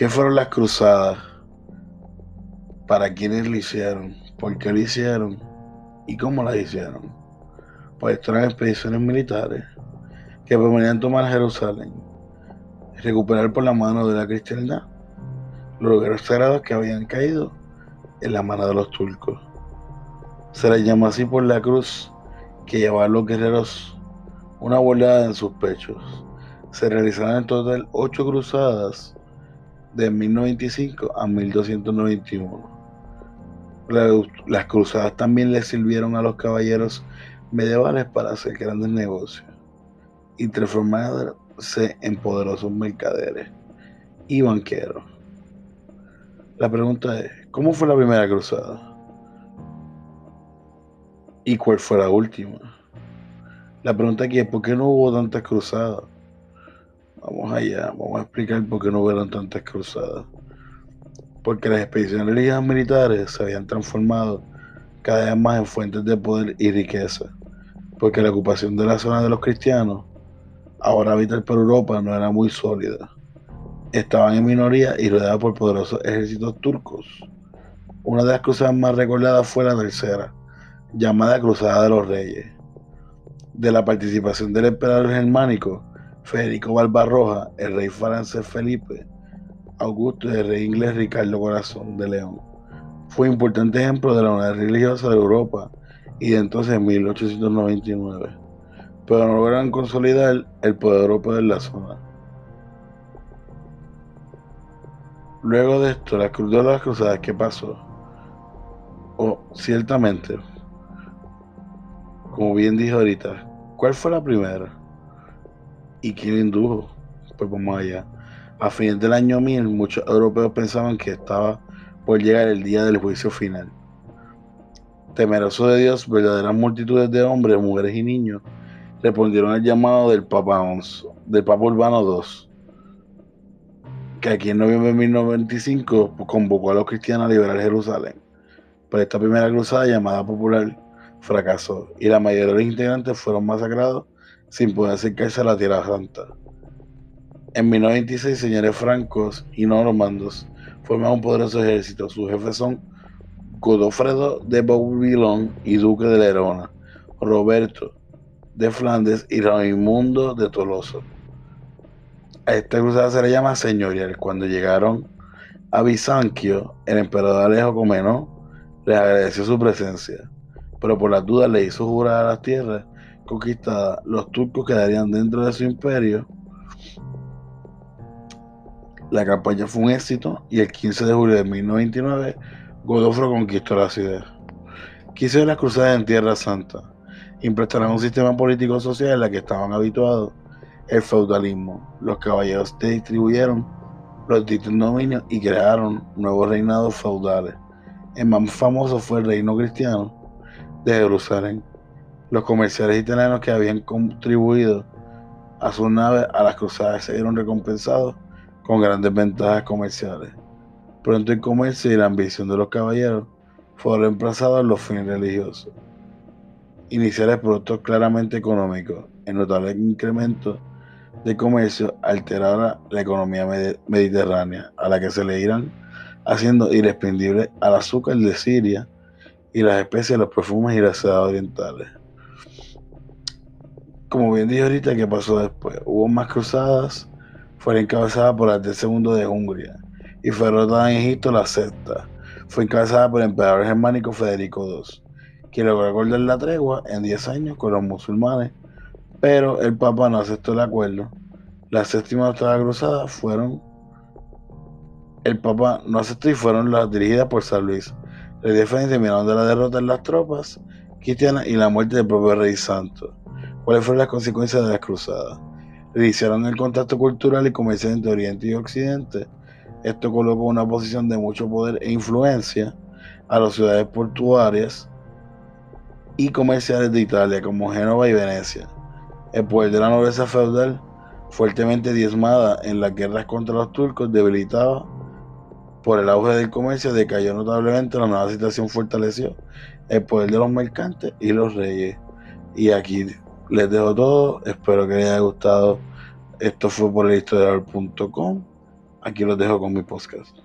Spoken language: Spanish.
¿Qué fueron las cruzadas? ¿Para quiénes lo hicieron? ¿Por qué lo hicieron? ¿Y cómo las hicieron? Pues esto expediciones militares que permitían tomar Jerusalén, recuperar por la mano de la cristiandad los lugares sagrados que habían caído en la mano de los turcos. Se les llama así por la cruz que llevaban los guerreros una boleada en sus pechos. Se realizaron en total ocho cruzadas de 1095 a 1291. Las cruzadas también le sirvieron a los caballeros medievales para hacer grandes negocios y transformarse en poderosos mercaderes y banqueros. La pregunta es, ¿cómo fue la primera cruzada? ¿Y cuál fue la última? La pregunta aquí es, ¿por qué no hubo tantas cruzadas? Vamos allá, vamos a explicar por qué no hubieron tantas cruzadas. Porque las expediciones militares se habían transformado cada vez más en fuentes de poder y riqueza. Porque la ocupación de la zona de los cristianos, ahora habitada por Europa, no era muy sólida. Estaban en minoría y rodeados por poderosos ejércitos turcos. Una de las cruzadas más recordadas fue la tercera, llamada Cruzada de los Reyes. De la participación del emperador germánico, Federico Barbarroja, el rey francés Felipe Augusto y el rey inglés Ricardo Corazón de León. Fue un importante ejemplo de la unidad religiosa de Europa y entonces en 1899, pero no lograron consolidar el poder europeo en la zona. Luego de esto, la cruz de las cruzadas, ¿qué pasó? O ciertamente, como bien dije ahorita, ¿cuál fue la primera? ¿Y quién indujo? Pues vamos allá. A fines del año 1000, muchos europeos pensaban que estaba por llegar el día del juicio final. Temeroso de Dios, verdaderas multitudes de hombres, mujeres y niños respondieron al llamado del Papa, del Papa Urbano II, que aquí en noviembre de 1095 convocó a los cristianos a liberar Jerusalén. Pero esta primera cruzada llamada popular fracasó y la mayoría de los integrantes fueron masacrados sin poder acercarse a la Tierra Santa. En 1926, señores francos y normandos forman un poderoso ejército. Sus jefes son Godofredo de Bouillon y Duque de Lerona, Roberto de Flandes y Raimundo de Tolosa. A esta cruzada se le llama señorial. Cuando llegaron a Bizancio, el emperador Alejo Comeno les agradeció su presencia, pero por las dudas le hizo jurar a las tierras conquistada, los turcos quedarían dentro de su imperio. La campaña fue un éxito y el 15 de julio de 1929 Godofro conquistó la ciudad. Quiso las cruzadas en Tierra Santa. Implantaron un sistema político-social en el que estaban habituados el feudalismo. Los caballeros distribuyeron los distintos dominios y crearon nuevos reinados feudales. El más famoso fue el reino cristiano de Jerusalén, los comerciales italianos que habían contribuido a sus naves a las cruzadas se vieron recompensados con grandes ventajas comerciales. Pronto el comercio y la ambición de los caballeros fueron reemplazados en los fines religiosos. Iniciales productos claramente económicos, el notable incremento de comercio alterara la economía mediterránea, a la que se le irán haciendo irresprendible al azúcar de Siria y las especies los perfumes y las sedas orientales como bien dije ahorita, ¿qué pasó después? Hubo más cruzadas, fue encabezada por del segundo de Hungría y fue derrotada en Egipto la sexta. Fue encabezada por el emperador germánico Federico II, quien logró acordar la tregua en 10 años con los musulmanes, pero el Papa no aceptó el acuerdo. La séptima y octava cruzada fueron el Papa no aceptó y fueron las dirigidas por San Luis. Los defensores terminaron de la derrota en las tropas cristianas y la muerte del propio rey santo. ¿Cuáles fueron las consecuencias de las cruzadas? Iniciaron el contacto cultural y comercial entre Oriente y Occidente. Esto colocó una posición de mucho poder e influencia a las ciudades portuarias y comerciales de Italia, como Génova y Venecia. El poder de la nobleza feudal, fuertemente diezmada en las guerras contra los turcos, debilitaba por el auge del comercio, decayó notablemente. La nueva situación fortaleció el poder de los mercantes y los reyes. Y aquí les dejo todo. Espero que les haya gustado. Esto fue por el historiador.com. aquí los dejo con mi podcast.